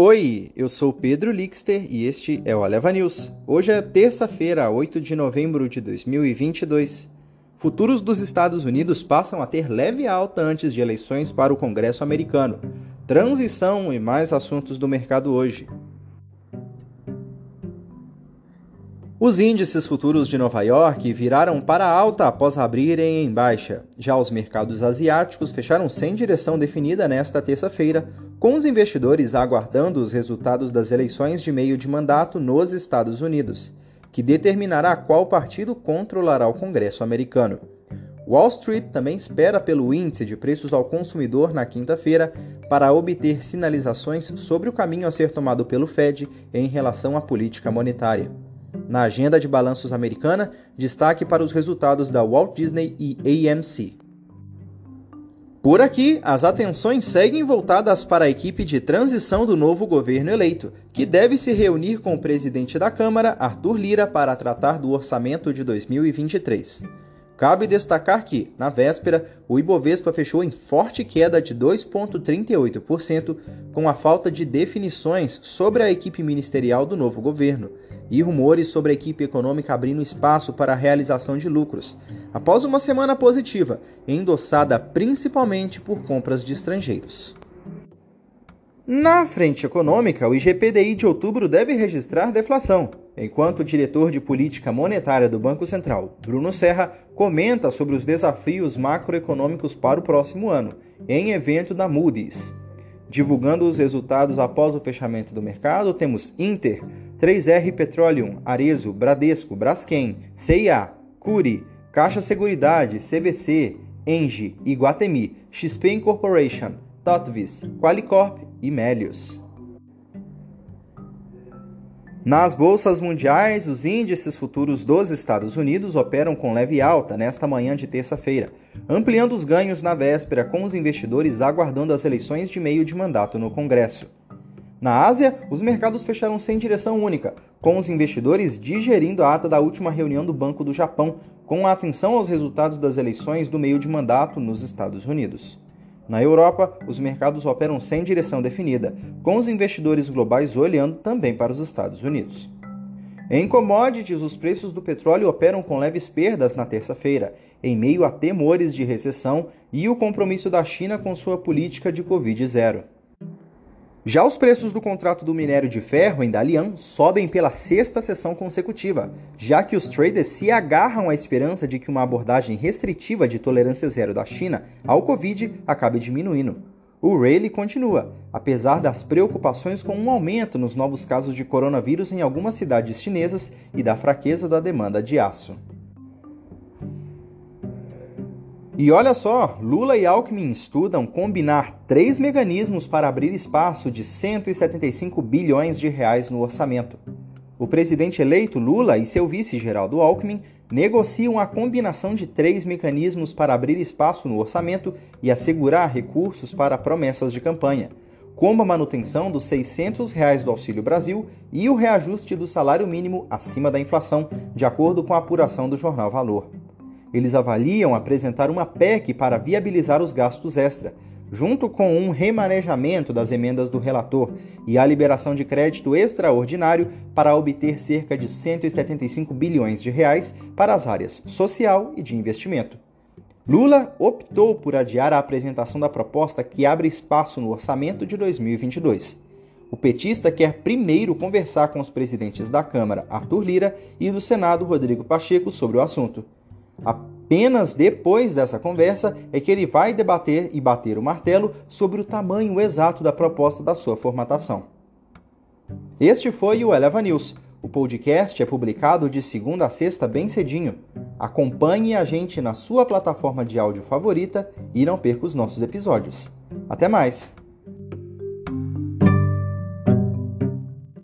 Oi, eu sou Pedro Lixter e este é o Aleva News. Hoje é terça-feira, 8 de novembro de 2022. Futuros dos Estados Unidos passam a ter leve alta antes de eleições para o Congresso americano. Transição e mais assuntos do mercado hoje. Os índices futuros de Nova York viraram para alta após abrirem em baixa. Já os mercados asiáticos fecharam sem direção definida nesta terça-feira, com os investidores aguardando os resultados das eleições de meio de mandato nos Estados Unidos, que determinará qual partido controlará o Congresso americano. Wall Street também espera pelo índice de preços ao consumidor na quinta-feira para obter sinalizações sobre o caminho a ser tomado pelo Fed em relação à política monetária. Na agenda de balanços americana, destaque para os resultados da Walt Disney e AMC. Por aqui, as atenções seguem voltadas para a equipe de transição do novo governo eleito, que deve se reunir com o presidente da Câmara, Arthur Lira, para tratar do orçamento de 2023. Cabe destacar que, na véspera, o Ibovespa fechou em forte queda de 2,38%, com a falta de definições sobre a equipe ministerial do novo governo e rumores sobre a equipe econômica abrindo espaço para a realização de lucros, após uma semana positiva, endossada principalmente por compras de estrangeiros. Na frente econômica, o IGPDI de outubro deve registrar deflação, enquanto o diretor de política monetária do Banco Central, Bruno Serra, comenta sobre os desafios macroeconômicos para o próximo ano, em evento da Moody's. Divulgando os resultados após o fechamento do mercado, temos Inter, 3R Petroleum, Arezo, Bradesco, Braskem, CIA, Curi, Caixa Seguridade, CVC, Engie, Iguatemi, XP Incorporation, Totvis, Qualicorp e Melius. Nas bolsas mundiais, os índices futuros dos Estados Unidos operam com leve alta nesta manhã de terça-feira, ampliando os ganhos na véspera com os investidores aguardando as eleições de meio de mandato no Congresso. Na Ásia, os mercados fecharam sem direção única, com os investidores digerindo a ata da última reunião do Banco do Japão, com atenção aos resultados das eleições do meio de mandato nos Estados Unidos. Na Europa, os mercados operam sem direção definida, com os investidores globais olhando também para os Estados Unidos. Em commodities, os preços do petróleo operam com leves perdas na terça-feira, em meio a temores de recessão e o compromisso da China com sua política de Covid-0. Já os preços do contrato do minério de ferro em Dalian sobem pela sexta sessão consecutiva, já que os traders se agarram à esperança de que uma abordagem restritiva de tolerância zero da China ao Covid acabe diminuindo. O rally continua, apesar das preocupações com um aumento nos novos casos de coronavírus em algumas cidades chinesas e da fraqueza da demanda de aço. E olha só, Lula e Alckmin estudam combinar três mecanismos para abrir espaço de 175 bilhões de reais no orçamento. O presidente eleito Lula e seu vice Geraldo Alckmin negociam a combinação de três mecanismos para abrir espaço no orçamento e assegurar recursos para promessas de campanha, como a manutenção dos 600 reais do Auxílio Brasil e o reajuste do salário mínimo acima da inflação, de acordo com a apuração do jornal Valor. Eles avaliam apresentar uma PEC para viabilizar os gastos extra, junto com um remanejamento das emendas do relator e a liberação de crédito extraordinário para obter cerca de 175 bilhões de reais para as áreas social e de investimento. Lula optou por adiar a apresentação da proposta que abre espaço no orçamento de 2022. O petista quer primeiro conversar com os presidentes da Câmara, Arthur Lira, e do Senado, Rodrigo Pacheco, sobre o assunto. Apenas depois dessa conversa é que ele vai debater e bater o martelo sobre o tamanho exato da proposta da sua formatação. Este foi o Eleva News. O podcast é publicado de segunda a sexta bem cedinho. Acompanhe a gente na sua plataforma de áudio favorita e não perca os nossos episódios. Até mais!